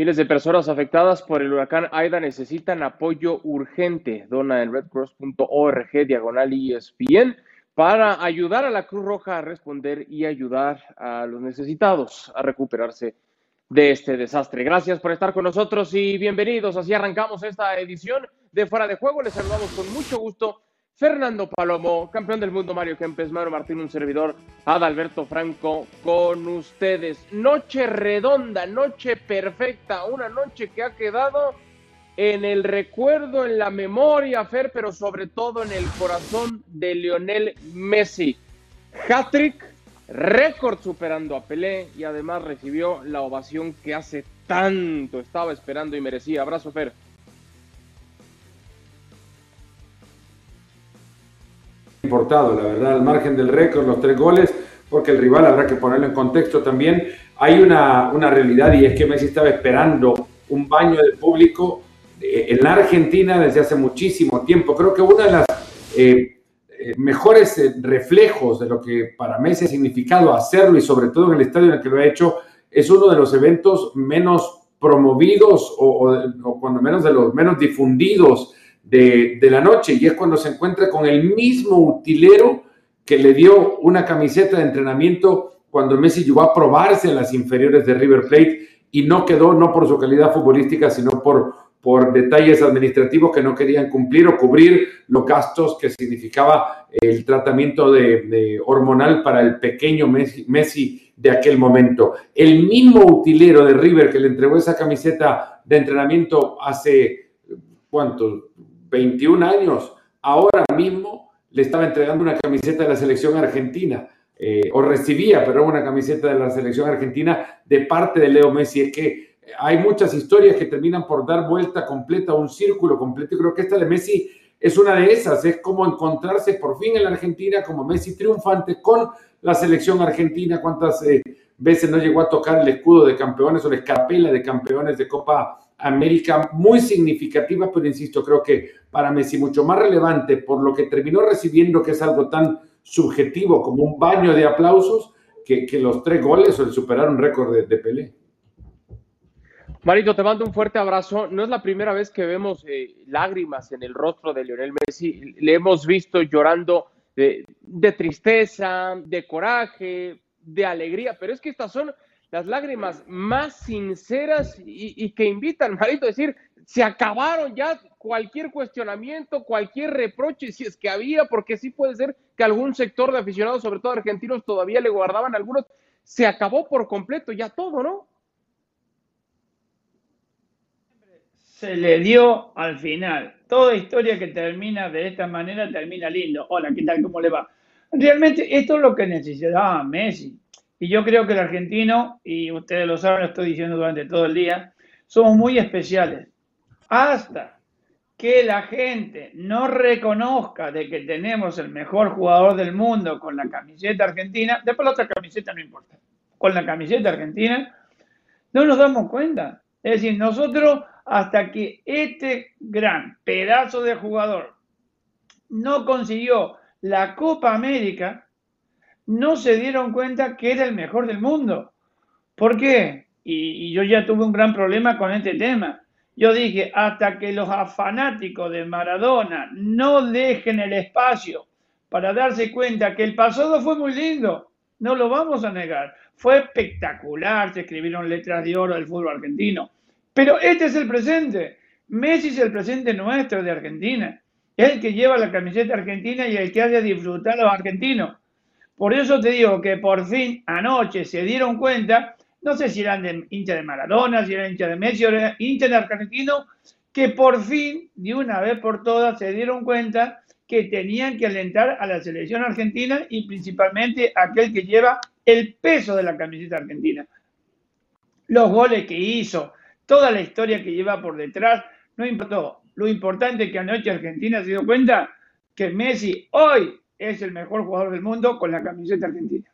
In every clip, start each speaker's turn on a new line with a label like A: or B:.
A: Miles de personas afectadas por el huracán Aida necesitan apoyo urgente. Dona en redcross.org diagonal ESPN para ayudar a la Cruz Roja a responder y ayudar a los necesitados a recuperarse de este desastre. Gracias por estar con nosotros y bienvenidos. Así arrancamos esta edición de Fuera de Juego. Les saludamos con mucho gusto Fernando Palomo, campeón del mundo Mario Kempes, Mario Martín, un servidor, Adalberto Franco, con ustedes. Noche redonda, noche perfecta, una noche que ha quedado en el recuerdo, en la memoria, Fer, pero sobre todo en el corazón de Lionel Messi. Hattrick, récord superando a Pelé y además recibió la ovación que hace tanto estaba esperando y merecía. Abrazo, Fer.
B: Importado, la verdad, al margen del récord, los tres goles, porque el rival habrá que ponerlo en contexto también. Hay una, una realidad y es que Messi estaba esperando un baño del público eh, en la Argentina desde hace muchísimo tiempo. Creo que uno de los eh, eh, mejores reflejos de lo que para Messi ha significado hacerlo y sobre todo en el estadio en el que lo ha hecho es uno de los eventos menos promovidos o, o cuando menos de los menos difundidos de, la noche y es cuando se encuentra con el mismo utilero que le dio una camiseta de entrenamiento cuando Messi llegó a probarse en las inferiores de River Plate y no quedó no por su calidad futbolística, sino por, por detalles administrativos que no querían cumplir o cubrir los gastos que significaba el tratamiento de, hormonal para el pequeño Messi, de aquel momento. El mismo utilero de River que le entregó esa camiseta de entrenamiento hace, ¿cuánto? 21 años, ahora mismo le estaba entregando una camiseta de la selección argentina, eh, o recibía, pero una camiseta de la selección argentina de parte de Leo Messi. Es que hay muchas historias que terminan por dar vuelta completa, un círculo completo, y creo que esta de Messi es una de esas, es como encontrarse por fin en la Argentina como Messi triunfante con la selección argentina, cuántas eh, veces no llegó a tocar el escudo de campeones o la escarpela de campeones de Copa América muy significativa, pero insisto, creo que para Messi mucho más relevante por lo que terminó recibiendo, que es algo tan subjetivo como un baño de aplausos, que, los tres goles o el superar un récord de, Pelé.
A: Marito, te mando un fuerte abrazo. No es la primera vez que vemos eh, lágrimas en el rostro de Lionel Messi. Le hemos visto llorando de, de tristeza, de coraje, de alegría, pero es que estas son las lágrimas más sinceras y, que invitan, Marito, a decir, se acabaron ya cualquier cuestionamiento, cualquier reproche, si es que había, porque sí puede ser que algún sector de aficionados, sobre todo argentinos, todavía le guardaban algunos, se acabó por completo ya todo, ¿no?
C: Se le dio al final. Toda historia que termina de esta manera termina lindo. Hola, ¿qué tal? ¿Cómo le va? Realmente esto es lo que necesitaba Messi y yo creo que el argentino, y ustedes lo saben, lo estoy diciendo durante todo el día, somos muy especiales. Hasta que la gente no reconozca de que tenemos el mejor jugador del mundo con la camiseta argentina, después la otra camiseta no importa, con la camiseta argentina, no nos damos cuenta. Es decir, nosotros hasta que este gran pedazo de jugador no consiguió la Copa América, no se dieron cuenta que era el mejor del mundo. ¿Por qué? Y, yo ya tuve un gran problema con este tema. Yo dije, hasta que los fanáticos de Maradona no dejen el espacio para darse cuenta que el pasado fue muy lindo, no lo vamos a negar. Fue espectacular, se escribieron letras de oro del fútbol argentino. Pero este es el presente. Messi es el presente nuestro de Argentina. Es el que lleva la camiseta argentina y el que hace disfrutar a los argentinos. Por eso te digo que por fin anoche se dieron cuenta, no sé si eran de hincha de Maradona, si eran hincha de Messi o hincha de argentino, que por fin, de una vez por todas, se dieron cuenta que tenían que alentar a la selección argentina y principalmente aquel que lleva el peso de la camiseta argentina. Los goles que hizo, toda la historia que lleva por detrás, no importó. Lo importante es que anoche Argentina se dio cuenta que Messi hoy es el mejor jugador del mundo con la camiseta argentina.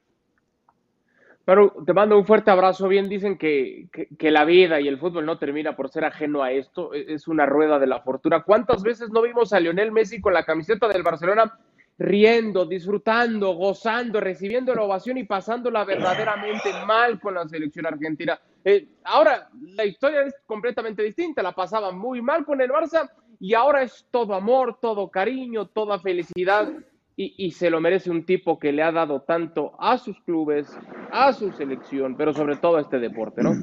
A: Pero te mando un fuerte abrazo. Bien dicen que, que, la vida y el fútbol no termina por ser ajeno a esto. E, es una rueda de la fortuna. ¿Cuántas veces no vimos a Lionel Messi con la camiseta del Barcelona riendo, disfrutando, gozando, recibiendo la ovación y pasándola verdaderamente mal con la selección argentina? Eh, ahora, la historia es completamente distinta, la pasaba muy mal con el Barça y ahora es todo amor, todo cariño, toda felicidad y, se lo merece un tipo que le ha dado tanto a sus clubes, a su selección, pero sobre todo a este deporte, ¿no?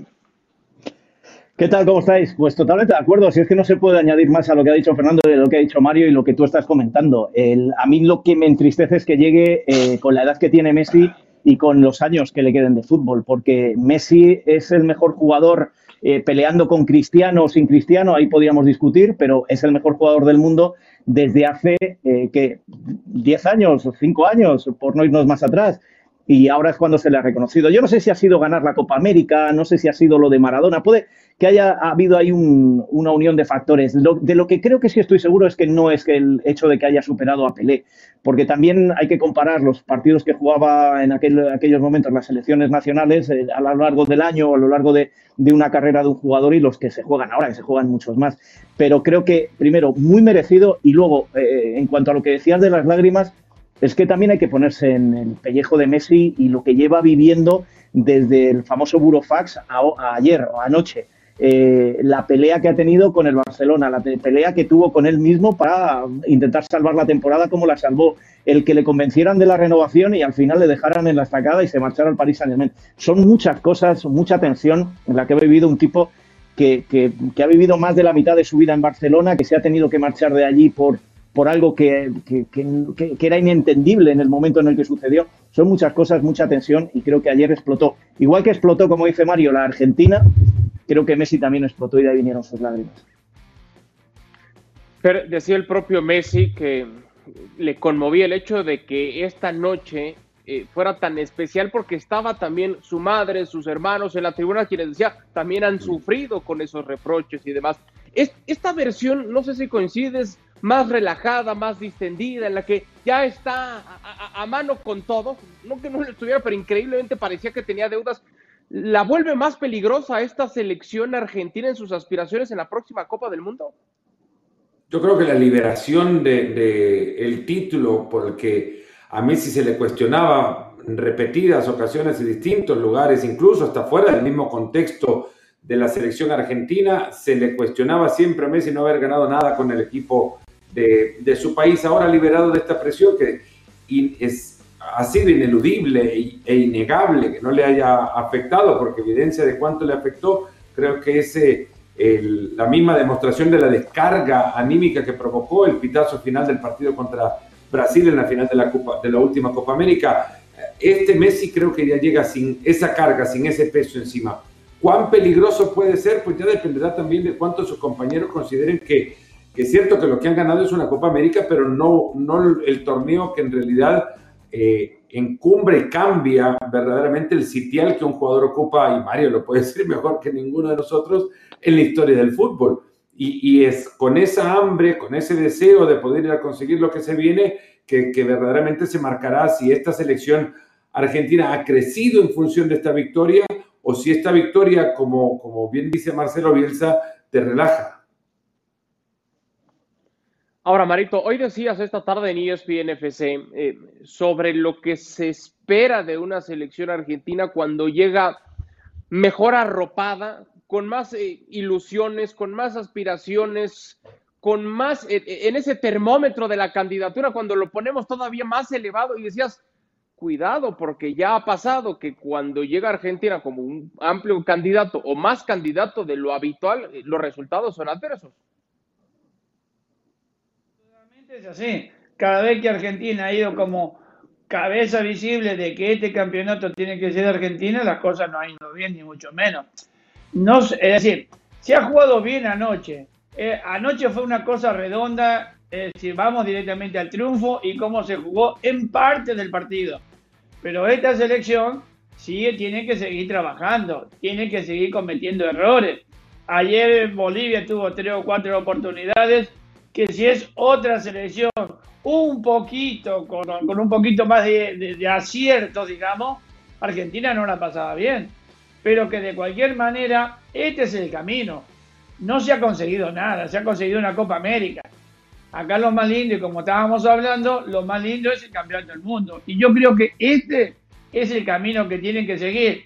D: ¿Qué tal? ¿Cómo estáis? Pues totalmente de acuerdo. Si es que no se puede añadir más a lo que ha dicho Fernando de lo que ha dicho Mario y lo que tú estás comentando. El, a mí lo que me entristece es que llegue eh, con la edad que tiene Messi y con los años que le queden de fútbol, porque Messi es el mejor jugador eh, peleando con Cristiano o sin Cristiano, ahí podríamos discutir, pero es el mejor jugador del mundo desde hace eh, que 10 años o 5 años, por no irnos más atrás y ahora es cuando se le ha reconocido. Yo no sé si ha sido ganar la Copa América, no sé si ha sido lo de Maradona, puede que haya habido ahí un, una unión de factores. Lo, de lo que creo que sí estoy seguro es que no es que el hecho de que haya superado a Pelé, porque también hay que comparar los partidos que jugaba en aquel, aquellos momentos las selecciones nacionales eh, a lo largo del año a lo largo de, de, una carrera de un jugador y los que se juegan ahora, que se juegan muchos más. Pero creo que, primero, muy merecido y luego, eh, en cuanto a lo que decías de las lágrimas, es que también hay que ponerse en el pellejo de Messi y lo que lleva viviendo desde el famoso Burofax a, ayer o anoche. Eh, la pelea que ha tenido con el Barcelona, la pelea que tuvo con él mismo para intentar salvar la temporada como la salvó, el que le convencieran de la renovación y al final le dejaran en la estacada y se marchara al Paris Saint Germain. Son muchas cosas, mucha tensión en la que ha vivido un tipo que ha vivido más de la mitad de su vida en Barcelona, que se ha tenido que marchar de allí por, por algo que, que, era inentendible en el momento en el que sucedió. Son muchas cosas, mucha tensión y creo que ayer explotó. Igual que explotó, como dice Mario, la Argentina, creo que Messi también explotó y de ahí vinieron sus lágrimas.
A: Decía el propio Messi que le conmovía el hecho de que esta noche eh, fuera tan especial porque estaba también su madre, sus hermanos en la tribuna, quienes decía también han sufrido con esos reproches y demás. Es, esta versión, no sé si coincides, más relajada, más distendida, en la que ya está a, mano con todo, no que no lo estuviera, pero increíblemente parecía que tenía deudas, la vuelve más peligrosa esta selección argentina en sus aspiraciones en la próxima Copa del Mundo.
B: Yo creo que la liberación de, de el título por el que a Messi se le cuestionaba en repetidas ocasiones en distintos lugares, incluso hasta fuera del mismo contexto de la selección argentina, se le cuestionaba siempre a Messi no haber ganado nada con el equipo de, su país, ahora liberado de esta presión que es, ha sido ineludible e innegable que no le haya afectado, porque evidencia de cuánto le afectó, creo que es la misma demostración de la descarga anímica que provocó el pitazo final del partido contra Brasil en la final de la, Copa, de la última Copa América. Este Messi creo que ya llega sin esa carga, sin ese peso encima. ¿Cuán peligroso puede ser? Pues ya dependerá también de cuántos sus compañeros consideren que que es cierto que lo que han ganado es una Copa América, pero no, no el torneo que en realidad eh, encumbre y cambia verdaderamente el sitial que un jugador ocupa, y Mario lo puede decir mejor que ninguno de nosotros, en la historia del fútbol. Y, y es con esa hambre, con ese deseo de poder ir a conseguir lo que se viene, que, que verdaderamente se marcará si esta selección argentina ha crecido en función de esta victoria o si esta victoria, como, como bien dice Marcelo Bielsa, te relaja.
A: Ahora, Marito, hoy decías esta tarde en ESPN FC eh, sobre lo que se espera de una selección argentina cuando llega mejor arropada, con más eh, ilusiones, con más aspiraciones, con más, eh, en ese termómetro de la candidatura, cuando lo ponemos todavía más elevado y decías, cuidado, porque ya ha pasado que cuando llega Argentina como un amplio candidato o más candidato de lo habitual, los resultados son adversos
C: es así. Cada vez que Argentina ha ido como cabeza visible de que este campeonato tiene que ser de Argentina, las cosas no han ido bien, ni mucho menos. No, es decir, se ha jugado bien anoche. Eh, anoche fue una cosa redonda, es decir, vamos directamente al triunfo y cómo se jugó en parte del partido. Pero esta selección sigue, tiene que seguir trabajando, tiene que seguir cometiendo errores. Ayer Bolivia tuvo tres o cuatro oportunidades que si es otra selección un poquito, con, un poquito más de, de, de, acierto, digamos, Argentina no la pasaba bien. Pero que de cualquier manera, este es el camino. No se ha conseguido nada, se ha conseguido una Copa América. Acá lo más lindo, y como estábamos hablando, lo más lindo es el campeonato del mundo. Y yo creo que este es el camino que tienen que seguir.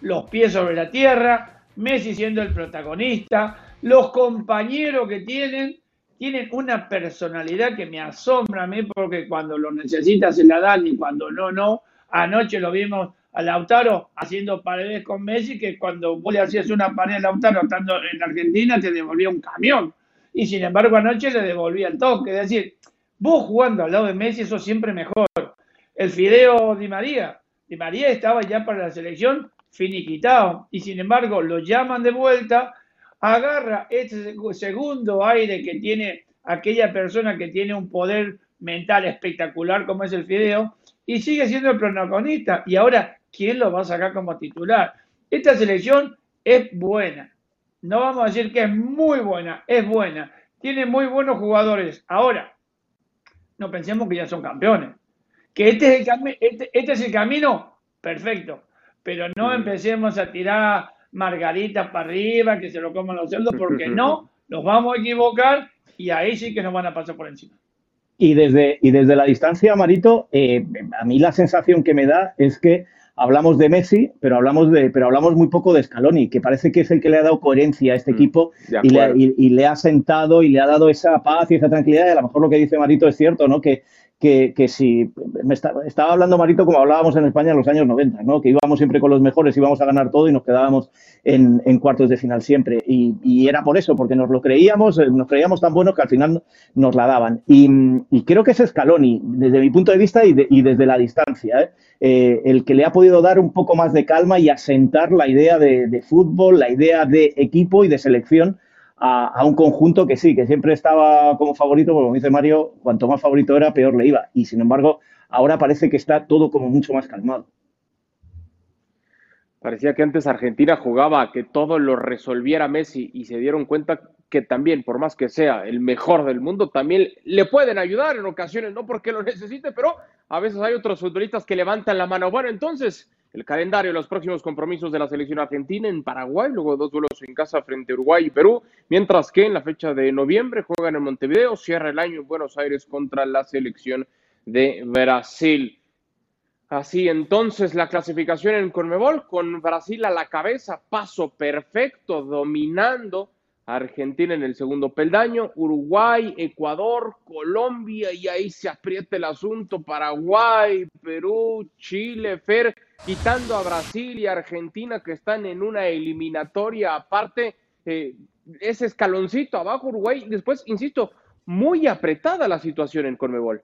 C: los pies sobre la tierra, Messi siendo el protagonista, los compañeros que tienen, tienen una personalidad que me asombra a mí porque cuando lo necesitas se la dan y cuando no, no. Anoche lo vimos a Lautaro haciendo paredes con Messi, que cuando vos le hacías una pared a Lautaro estando en Argentina te devolvía un camión. Y sin embargo anoche le devolvía el toque. Es decir, vos jugando al lado de Messi, eso siempre mejor. El Fideo Di María. Di María estaba ya para la selección finiquitado. Y sin embargo lo llaman de vuelta agarra ese segundo aire que tiene aquella persona que tiene un poder mental espectacular como es el Fideo y sigue siendo el protagonista. Y ahora, ¿quién lo va a sacar como titular? Esta selección es buena. No vamos a decir que es muy buena, es buena. Tiene muy buenos jugadores. Ahora, no pensemos que ya son campeones. Que este es el, este, este es el camino, perfecto. Pero no empecemos a tirar margaritas para arriba, que se lo coman los cerdos, porque no, nos vamos a equivocar y ahí sí que nos van a pasar por encima.
D: Y desde, y desde la distancia, Marito, eh, a mí la sensación que me da es que hablamos de Messi, pero hablamos de, pero hablamos muy poco de Scaloni, que parece que es el que le ha dado coherencia a este mm, equipo y le, y le, ha sentado y le ha dado esa paz y esa tranquilidad. Y a lo mejor lo que dice Marito es cierto, ¿no? Que, que, que si me estaba hablando Marito como hablábamos en España en los años 90, ¿no? que íbamos siempre con los mejores, íbamos a ganar todo y nos quedábamos en, en cuartos de final siempre. Y, y, era por eso, porque nos lo creíamos, eh, nos creíamos tan buenos que al final nos la daban. Y, y creo que es Scaloni, desde mi punto de vista y, y desde la distancia, ¿eh? Eh, el que le ha podido dar un poco más de calma y asentar la idea de, de fútbol, la idea de equipo y de selección a, un conjunto que sí, que siempre estaba como favorito, porque como dice Mario, cuanto más favorito era, peor le iba. Y sin embargo, ahora parece que está todo como mucho más calmado.
A: Parecía que antes Argentina jugaba que todo lo resolviera Messi y se dieron cuenta que también, por más que sea el mejor del mundo, también le pueden ayudar en ocasiones, no porque lo necesite, pero a veces hay otros futbolistas que levantan la mano. Bueno, entonces, el calendario de los próximos compromisos de la selección argentina en Paraguay, luego dos duelos en casa frente a Uruguay y Perú, mientras que en la fecha de noviembre juegan en Montevideo, cierra el año en Buenos Aires contra la selección de Brasil. Así entonces la clasificación en Conmebol con Brasil a la cabeza, paso perfecto, dominando Argentina en el segundo peldaño, Uruguay, Ecuador, Colombia, y ahí se aprieta el asunto, Paraguay, Perú, Chile, Fer, quitando a Brasil y Argentina que están en una eliminatoria aparte, eh, ese escaloncito abajo Uruguay, después, insisto, muy apretada la situación en Conmebol.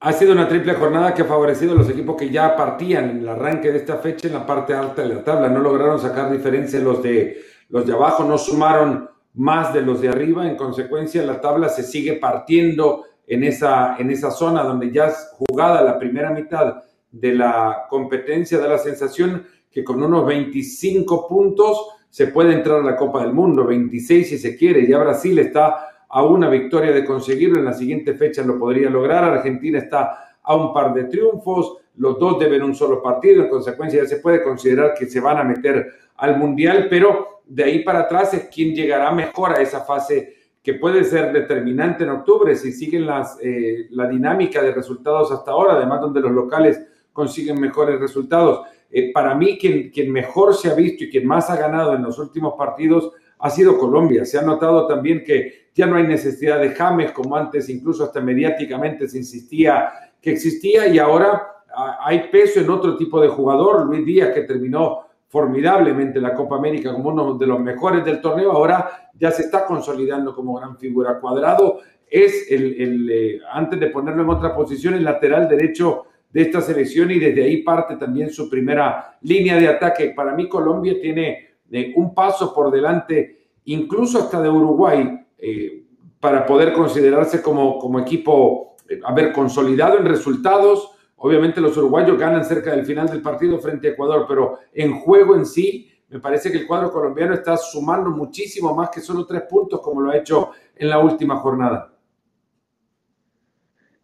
B: Ha sido una triple jornada que ha favorecido a los equipos que ya partían en el arranque de esta fecha en la parte alta de la tabla. No lograron sacar diferencia los de los de abajo no sumaron más de los de arriba, en consecuencia la tabla se sigue partiendo en esa, en esa zona donde ya jugada la primera mitad de la competencia, da la sensación que con unos 25 puntos se puede entrar a la Copa del Mundo, 26 si se quiere, ya Brasil está a una victoria de conseguirlo, en la siguiente fecha lo podría lograr, Argentina está a un par de triunfos, los dos deben un solo partido, en consecuencia ya se puede considerar que se van a meter al Mundial, pero de ahí para atrás es quien llegará mejor a esa fase que puede ser determinante en octubre si siguen eh, la dinámica de resultados hasta ahora, además donde los locales consiguen mejores resultados. Eh, para mí, quien, quien mejor se ha visto y quien más ha ganado en los últimos partidos ha sido Colombia. Se ha notado también que ya no hay necesidad de James como antes, incluso hasta mediáticamente se insistía que existía y ahora ah, hay peso en otro tipo de jugador. Luis Díaz, que terminó formidablemente la Copa América como uno de los mejores del torneo, ahora ya se está consolidando como gran figura. Cuadrado es el, eh, antes de ponerlo en otra posición, el lateral derecho de esta selección y desde ahí parte también su primera línea de ataque. Para mí Colombia tiene eh, un paso por delante, incluso hasta de Uruguay, eh, para poder considerarse como, como equipo, haber consolidado en resultados, Obviamente los uruguayos ganan cerca del final del partido frente a Ecuador, pero en juego en sí, me parece que el cuadro colombiano está sumando muchísimo más que solo tres puntos como lo ha hecho en la última jornada.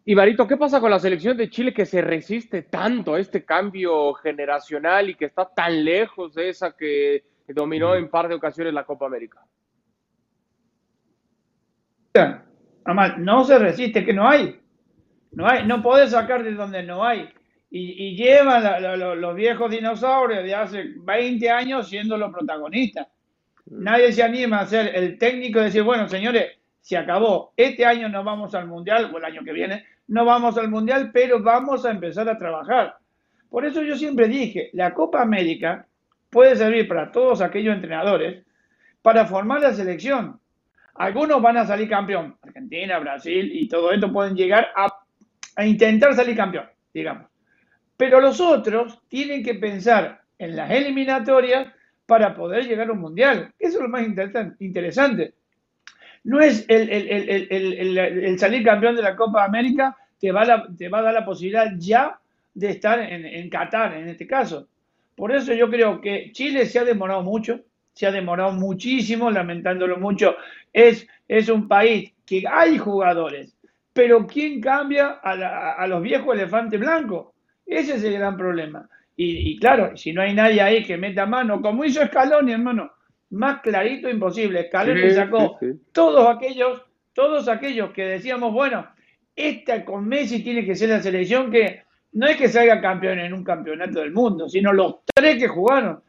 A: Y Marito, ¿qué pasa con la selección de Chile que se resiste tanto a este cambio generacional y que está tan lejos de esa que dominó en par de ocasiones la Copa América?
C: no se resiste, que no hay. No, hay, no podés sacar de donde no hay. y, llevan los viejos dinosaurios de hace 20 años siendo los protagonistas. Mm. Nadie se anima a ser el técnico y decir, bueno, señores, se acabó. Este año no vamos al Mundial, o el año que viene, no vamos al Mundial, pero vamos a empezar a trabajar. Por eso yo siempre dije, la Copa América puede servir para todos aquellos entrenadores para formar la selección. Algunos van a salir campeón, Argentina, Brasil y todo esto pueden llegar a, a intentar salir campeón, digamos. Pero los otros tienen que pensar en las eliminatorias para poder llegar a un mundial. Eso es lo más interesante. No es el, salir campeón de la Copa América, te va, te va a dar la posibilidad ya de estar en, en Qatar, en este caso. Por eso yo creo que Chile se ha demorado mucho, se ha demorado muchísimo, lamentándolo mucho. Es, es un país que hay jugadores, pero ¿quién cambia a, a los viejos elefantes blancos? Ese es el gran problema. Y, claro, si no hay nadie ahí que meta mano, como hizo Scaloni, hermano, más clarito imposible. Scaloni sacó todos aquellos, todos aquellos que decíamos, bueno, esta con Messi tiene que ser la selección que no es que salga campeón en un campeonato del mundo, sino los tres que jugaron,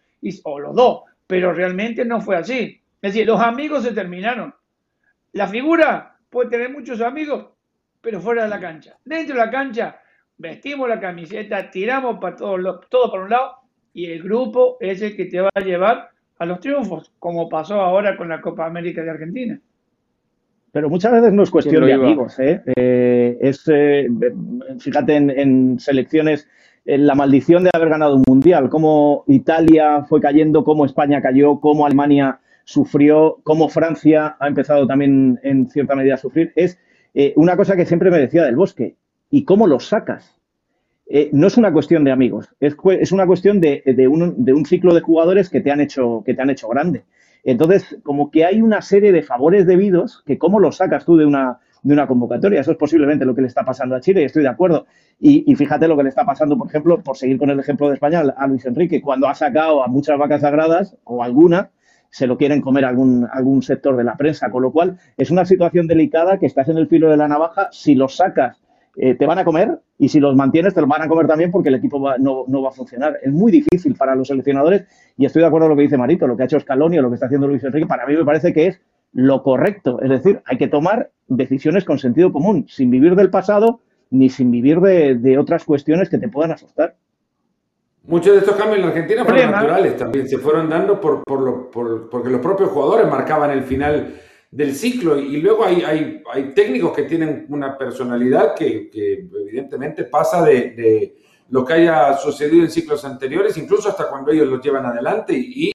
C: o los dos, pero realmente no fue así. Es decir, los amigos se terminaron. La figura puede tener muchos amigos, pero fuera de la cancha. Dentro de la cancha vestimos la camiseta, tiramos para todo, todo para un lado y el grupo es el que te va a llevar a los triunfos, como pasó ahora con la Copa América de Argentina.
D: Pero muchas veces no es cuestión de amigos, ¿eh? eh es, eh, fíjate en, selecciones, en la maldición de haber ganado un mundial, cómo Italia fue cayendo, cómo España cayó, cómo Alemania sufrió, cómo Francia ha empezado también en cierta medida a sufrir. Es eh, una cosa que siempre me decía del bosque y cómo los sacas. Eh, no es una cuestión de amigos, es, es una cuestión de, de, un, de, un, ciclo de jugadores que te han hecho, que te han hecho grande. Entonces, como que hay una serie de favores debidos que cómo los sacas tú de una, de una convocatoria. Eso es posiblemente lo que le está pasando a Chile y estoy de acuerdo. Y, y, fíjate lo que le está pasando, por ejemplo, por seguir con el ejemplo de España, a Luis Enrique, cuando ha sacado a muchas vacas sagradas o alguna, se lo quieren comer algún, algún sector de la prensa. Con lo cual, es una situación delicada que estás en el filo de la navaja. Si los sacas eh, te van a comer y si los mantienes te los van a comer también porque el equipo no, va a funcionar. Es muy difícil para los seleccionadores y estoy de acuerdo con lo que dice Marito, lo que ha hecho Scaloni lo que está haciendo Luis Enrique, para mí me parece que es lo correcto. Es decir, hay que tomar decisiones con sentido común, sin vivir del pasado ni sin vivir de, otras cuestiones que te puedan asustar.
B: Muchos de estos cambios en la Argentina fueron naturales también, se fueron dando por, por, lo, por, porque los propios jugadores marcaban el final del ciclo. Y luego hay, hay, hay técnicos que tienen una personalidad que, que evidentemente pasa de, de, lo que haya sucedido en ciclos anteriores, incluso hasta cuando ellos los llevan adelante y,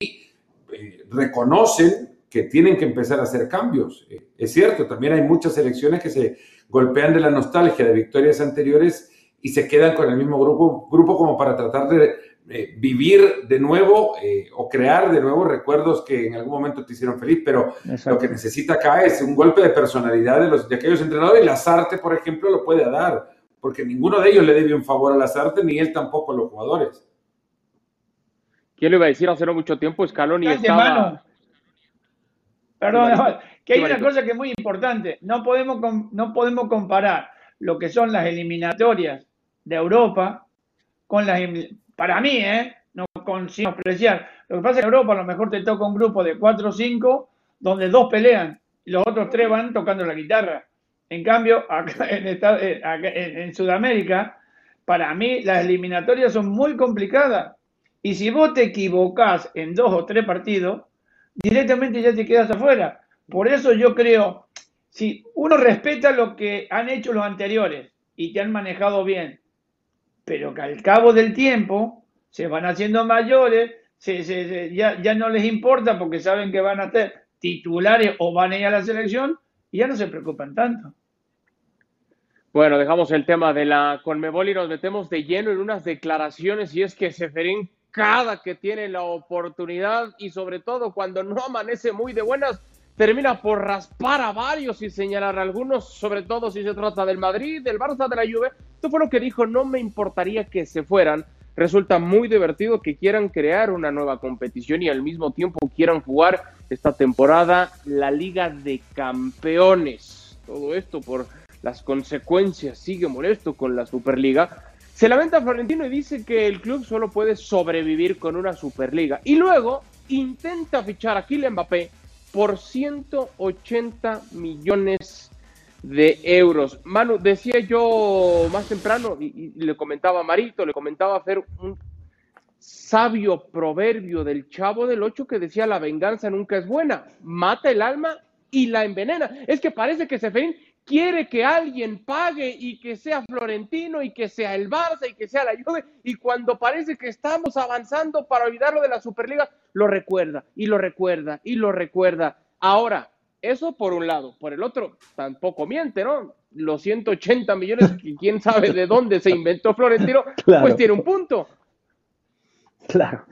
B: eh, reconocen que tienen que empezar a hacer cambios. Eh, es cierto, también hay muchas elecciones que se golpean de la nostalgia de victorias anteriores y se quedan con el mismo grupo, grupo como para tratar de eh, vivir de nuevo eh, o crear de nuevo recuerdos que en algún momento te hicieron feliz, pero lo que necesita acá es un golpe de personalidad de, los, de aquellos entrenadores y Lazarte, por ejemplo, lo puede dar, porque ninguno de ellos le debe un favor a Lazarte, ni él tampoco a los jugadores.
A: ¿Quién lo iba a decir hace no mucho tiempo? Scaloni estaba...
C: Perdón, que hay una cosa que es muy importante. No podemos, no podemos comparar lo que son las eliminatorias de Europa con las para mí, ¿eh? No consigo apreciar. Lo que pasa es que en Europa a lo mejor te toca un grupo de 4 o 5 donde dos pelean y los otros tres van tocando la guitarra. En cambio, acá en, en Sudamérica, para mí las eliminatorias son muy complicadas. Y si vos te equivocás en dos o tres partidos, directamente ya te quedas afuera. Por eso yo creo, si uno respeta lo que han hecho los anteriores y te han manejado bien, pero que al cabo del tiempo se van haciendo mayores, ya, ya, no les importa porque saben que van a ser titulares o van a ir a la selección y ya no se preocupan tanto.
A: Bueno, dejamos el tema de la Conmebol y nos metemos de lleno en unas declaraciones y es que Seferín cada que tiene la oportunidad y sobre todo cuando no amanece muy de buenas, termina por raspar a varios y señalar a algunos, sobre todo si se trata del Madrid, del Barça, de la Juve. Esto fue lo que dijo, no me importaría que se fueran. Resulta muy divertido que quieran crear una nueva competición y al mismo tiempo quieran jugar esta temporada la Liga de Campeones. Todo esto por las consecuencias, sigue molesto con la Superliga. Se lamenta Florentino y dice que el club solo puede sobrevivir con una Superliga. Y luego intenta fichar a Kylian Mbappé por 180 millones de euros. Manu, decía yo más temprano, y, le comentaba a Marito, le comentaba a Fer, un sabio proverbio del chavo del ocho que decía la venganza nunca es buena, mata el alma y la envenena. Es que parece que Seferín quiere que alguien pague y que sea Florentino y que sea el Barça y que sea la Juve y cuando parece que estamos avanzando para olvidarlo de la Superliga, lo recuerda y lo recuerda y lo recuerda. Ahora, eso por un lado. Por el otro, tampoco miente, ¿no? Los 180 millones, quién sabe de dónde se inventó Florentino, pues tiene un punto.
D: Claro.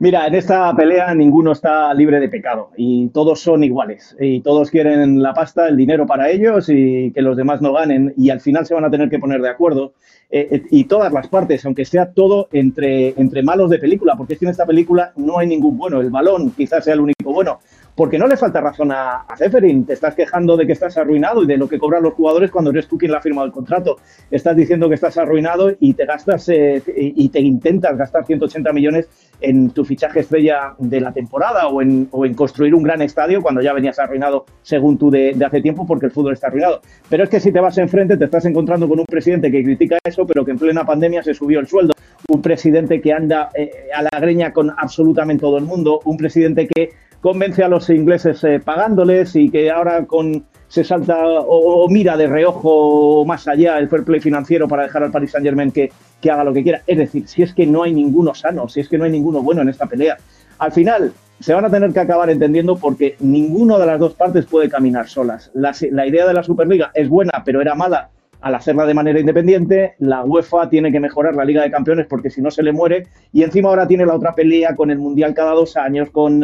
D: Mira, en esta pelea ninguno está libre de pecado y todos son iguales y todos quieren la pasta, el dinero para ellos y que los demás no ganen y al final se van a tener que poner de acuerdo eh, eh, y todas las partes, aunque sea todo entre, entre malos de película, porque es que en esta película no hay ningún bueno, el balón quizás sea el único bueno, porque no le falta razón a, a Zeferin. Te estás quejando de que estás arruinado y de lo que cobran los jugadores cuando eres tú quien le ha firmado el contrato. Estás diciendo que estás arruinado y te gastas eh, y te intentas gastar 180 millones en tu fichaje estrella de la temporada o en, o en construir un gran estadio cuando ya venías arruinado según tú de, hace tiempo porque el fútbol está arruinado. Pero es que si te vas enfrente te estás encontrando con un presidente que critica eso, pero que en plena pandemia se subió el sueldo. Un presidente que anda eh, a la greña con absolutamente todo el mundo. Un presidente que convence a los ingleses eh, pagándoles y que ahora con se salta o, mira de reojo más allá el fair play financiero para dejar al Paris Saint Germain que, que haga lo que quiera. Es decir, si es que no hay ninguno sano, si es que no hay ninguno bueno en esta pelea, al final se van a tener que acabar entendiendo porque ninguno de las dos partes puede caminar solas. La, idea de la Superliga es buena, pero era mala al hacerla de manera independiente, la UEFA tiene que mejorar la Liga de Campeones porque si no se le muere y encima ahora tiene la otra pelea con el Mundial cada dos años, con,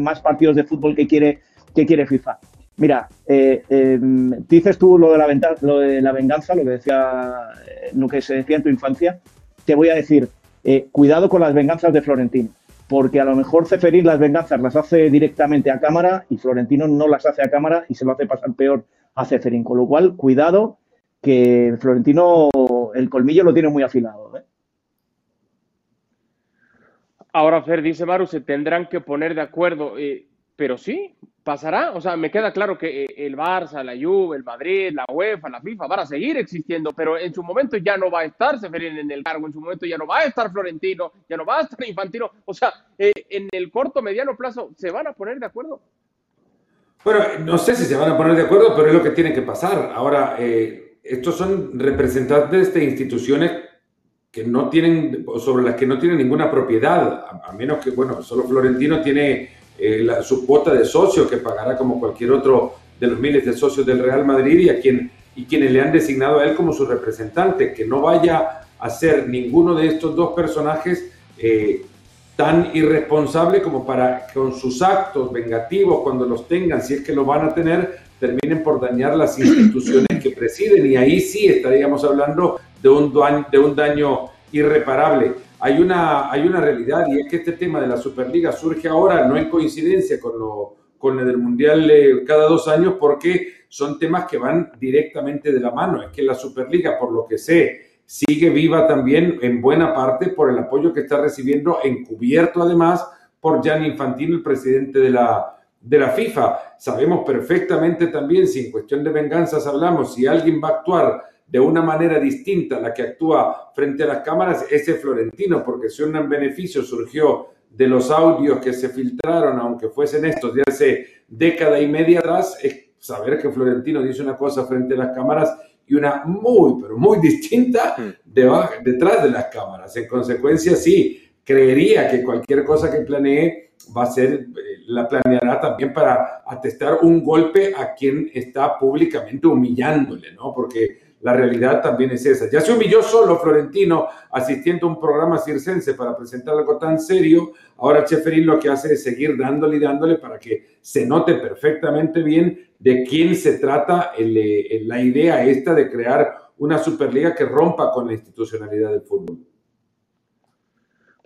D: más partidos de fútbol que quiere, que quiere FIFA. Mira, eh, em, dices tú lo de, la lo venganza, lo que decía, eh, lo que se decía en tu infancia. Te voy a decir, eh, cuidado con las venganzas de Florentino, porque a lo mejor Ceferín las venganzas las hace directamente a cámara y Florentino no las hace a cámara y se lo hace pasar peor a Ceferín. Con lo cual, cuidado que Florentino el colmillo lo tiene muy afilado.
A: Ahora, Fer, dice Maru, se tendrán que poner de acuerdo, pero sí, pasará. O sea, me queda claro que eh, el Barça, la Juve, el Madrid, la UEFA, la FIFA van a seguir existiendo, pero en su momento ya no va a estar Seferín en el cargo, en su momento ya no va a estar Florentino, ya no va a estar Infantino. O sea, en el corto, mediano plazo, ¿se van a poner de acuerdo?
B: Bueno, no sé si se van a poner de acuerdo, pero es lo que tiene que pasar. Ahora, eh, estos son representantes de instituciones que no tienen, sobre las que no tienen ninguna propiedad, a, menos que, bueno, solo Florentino tiene eh, su cuota de socio que pagará como cualquier otro de los miles de socios del Real Madrid y a quien y quienes le han designado a él como su representante, que no vaya a ser ninguno de estos dos personajes eh, tan irresponsable como para con sus actos vengativos, cuando los tengan, si es que lo van a tener, terminen por dañar las instituciones que presiden y ahí sí estaríamos hablando de un, de un daño irreparable. Hay una, hay una realidad y es que este tema de la Superliga surge ahora, no en coincidencia con, lo, con el del Mundial cada dos años, porque son temas que van directamente de la mano. Es que la Superliga, por lo que sé, sigue viva también en buena parte por el apoyo que está recibiendo, encubierto además por Gianni Infantino, el presidente de la, de la FIFA. Sabemos perfectamente también, si en cuestión de venganzas hablamos, si alguien va a actuar de una manera distinta a la que actúa frente a las cámaras, ese Florentino, porque si un beneficio surgió de los audios que se filtraron, aunque fuesen estos de hace década y media atrás, es saber que Florentino dice una cosa frente a las cámaras y una muy, pero muy distinta mm. detrás de las cámaras. En consecuencia, sí, creería que cualquier cosa que planee va a ser, eh, la planeará también para atestar un golpe a quien está públicamente humillándole, ¿no? Porque la realidad también es esa. Ya se humilló solo Florentino asistiendo a un programa circense para presentar algo tan serio. Ahora Cheferín lo que hace es seguir dándole y dándole para que se note perfectamente bien de quién se trata eh, la idea esta de crear una Superliga que rompa con la institucionalidad del fútbol.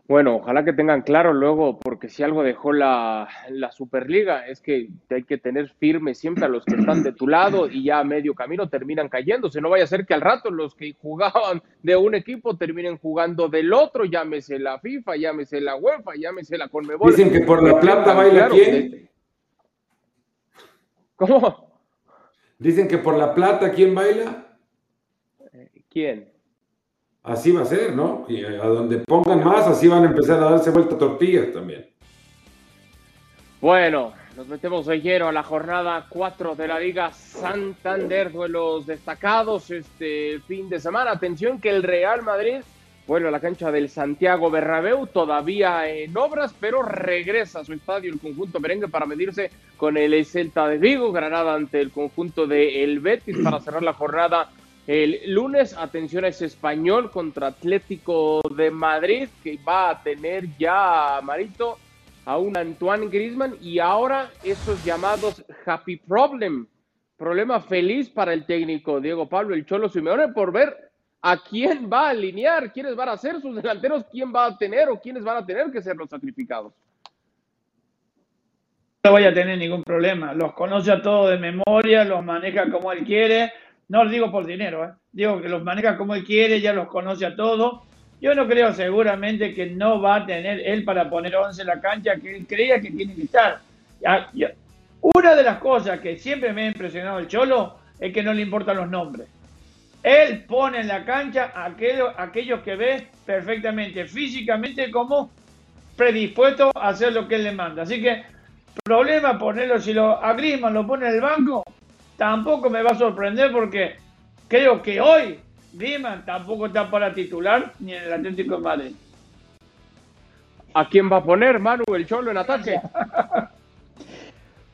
A: Bueno, ojalá que tengan claro luego, porque si algo dejó la, la, Superliga es que hay que tener firme siempre a los que están de tu lado y ya a medio camino terminan cayéndose. No vaya a ser que al rato los que jugaban de un equipo terminen jugando del otro, llámese la FIFA, llámese la UEFA, llámese la Conmebol.
B: Dicen que por la plata baila quién.
A: ¿Cómo?
B: Dicen que por la plata quién baila.
A: ¿Quién?
B: Así va a ser, ¿no? Y a donde pongan más, así van a empezar a darse vuelta tortillas también.
A: Bueno, nos metemos de lleno a la jornada 4 de la Liga Santander, duelos destacados este fin de semana. Atención que el Real Madrid vuelve a la cancha del Santiago Bernabéu, todavía en obras, pero regresa a su estadio el conjunto merengue para medirse con el Celta de Vigo, Granada ante el conjunto de El Betis para cerrar la jornada el lunes, atención, es español contra Atlético de Madrid, que va a tener ya, Marito, a un Antoine Grisman y ahora esos llamados happy problem, problema feliz para el técnico Diego Pablo El Cholo Simeone por ver a quién va a alinear, quiénes van a ser sus delanteros, quién va a tener o quiénes van a tener que ser los sacrificados.
C: No vaya a tener ningún problema, los conoce a todos de memoria, los maneja como él quiere no lo digo por dinero, ¿eh? digo que los maneja como él quiere, ya los conoce a todos. Yo no creo seguramente que no va a tener él para poner 11 en la cancha que él creía que tiene que estar. Una de las cosas que siempre me ha impresionado el Cholo es que no le importan los nombres. Él pone en la cancha a aquellos, que ve perfectamente, físicamente, como predispuesto a hacer lo que él le manda. Así que, problema ponerlo, si lo, a lo pone en el banco, tampoco me va a sorprender porque creo que hoy Griezmann tampoco está para titular ni en el Atlético de Madrid.
A: ¿A quién va a poner Manu el Cholo en ataque?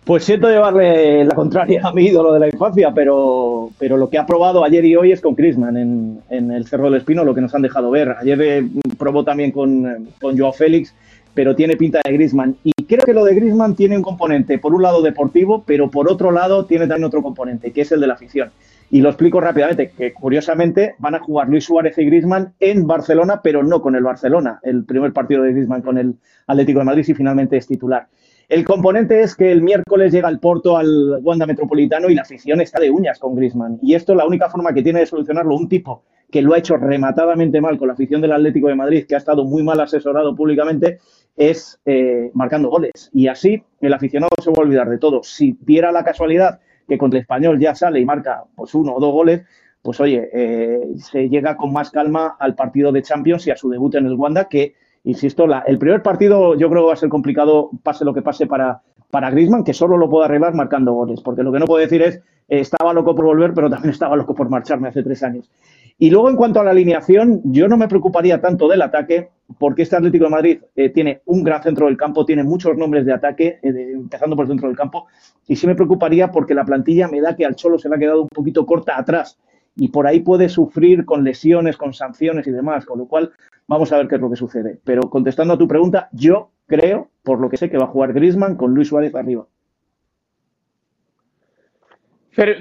D: Pues siento llevarle la contraria a mi ídolo de la infancia, pero, pero lo que ha probado ayer y hoy es con Griezmann en, en el Cerro del Espino, lo que nos han dejado ver. Ayer eh, probó también con, con Joao Félix pero tiene pinta de Grisman. Y creo que lo de Grisman tiene un componente, por un lado deportivo, pero por otro lado tiene también otro componente, que es el de la afición. Y lo explico rápidamente, que curiosamente van a jugar Luis Suárez y Grisman en Barcelona, pero no con el Barcelona, el primer partido de Grisman con el Atlético de Madrid y finalmente es titular. El componente es que el miércoles llega el Porto al Wanda Metropolitano y la afición está de uñas con Grisman. Y esto es la única forma que tiene de solucionarlo un tipo que lo ha hecho rematadamente mal con la afición del Atlético de Madrid, que ha estado muy mal asesorado públicamente, es eh, marcando goles. Y así el aficionado se va a olvidar de todo. Si diera la casualidad que contra el español ya sale y marca pues uno o dos goles, pues oye, eh, se llega con más calma al partido de Champions y a su debut en el Wanda, que, insisto, la, el primer partido yo creo que va a ser complicado, pase lo que pase para, para Griezmann, que solo lo puede arreglar marcando goles, porque lo que no puedo decir es, eh, estaba loco por volver, pero también estaba loco por marcharme hace tres años. Y luego, en cuanto a la alineación, yo no me preocuparía tanto del ataque, porque este Atlético de Madrid eh, tiene un gran centro del campo, tiene muchos nombres de ataque, eh, empezando por el centro del campo, y sí me preocuparía porque la plantilla me da que al Cholo se le ha quedado un poquito corta atrás, y por ahí puede sufrir con lesiones, con sanciones y demás, con lo cual vamos a ver qué es lo que sucede. Pero contestando a tu pregunta, yo creo, por lo que sé, que va a jugar Grisman con Luis Suárez arriba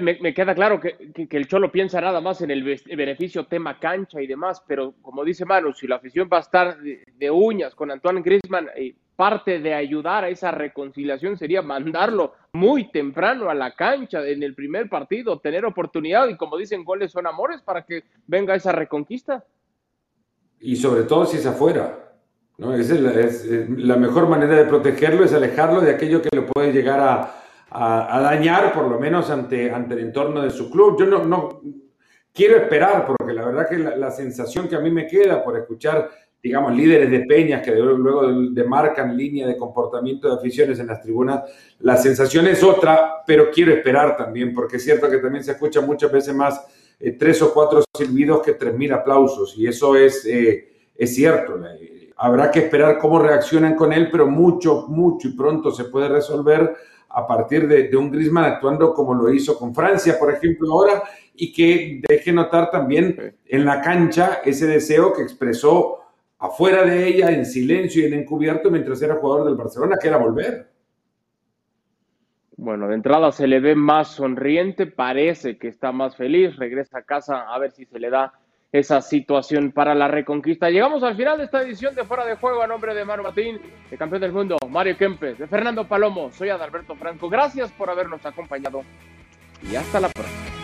A: me, queda claro que, el Cholo piensa nada más en el beneficio tema cancha y demás, pero como dice Manu, si la afición va a estar de, uñas con Antoine Griezmann, eh, parte de ayudar a esa reconciliación sería mandarlo muy temprano a la cancha en el primer partido, tener oportunidad y como dicen, goles son amores para que venga esa reconquista.
B: Y sobre todo si es afuera. ¿no? es la mejor manera de protegerlo, es alejarlo de aquello que lo puede llegar a, a, dañar, por lo menos ante, ante el entorno de su club. Yo no, no quiero esperar, porque la verdad que la, sensación que a mí me queda por escuchar, digamos, líderes de peñas que luego demarcan línea de comportamiento de aficiones en las tribunas, la sensación es otra, pero quiero esperar también, porque es cierto que también se escucha muchas veces más eh, tres o cuatro silbidos que tres mil aplausos, y eso es, eh, es cierto. Eh, habrá que esperar cómo reaccionan con él, pero mucho, mucho y pronto se puede resolver a partir de, un Griezmann actuando como lo hizo con Francia, por ejemplo, ahora, y que deje notar también en la cancha ese deseo que expresó afuera de ella, en silencio y en encubierto, mientras era jugador del Barcelona, que era volver.
A: Bueno, de entrada se le ve más sonriente, parece que está más feliz, regresa a casa a ver si se le da esa situación para la reconquista. Llegamos al final de esta edición de Fuera de Juego a nombre de Mario Martín, de campeón del mundo, Mario Kempes, de Fernando Palomo, soy Adalberto Franco. Gracias por habernos acompañado y hasta la próxima.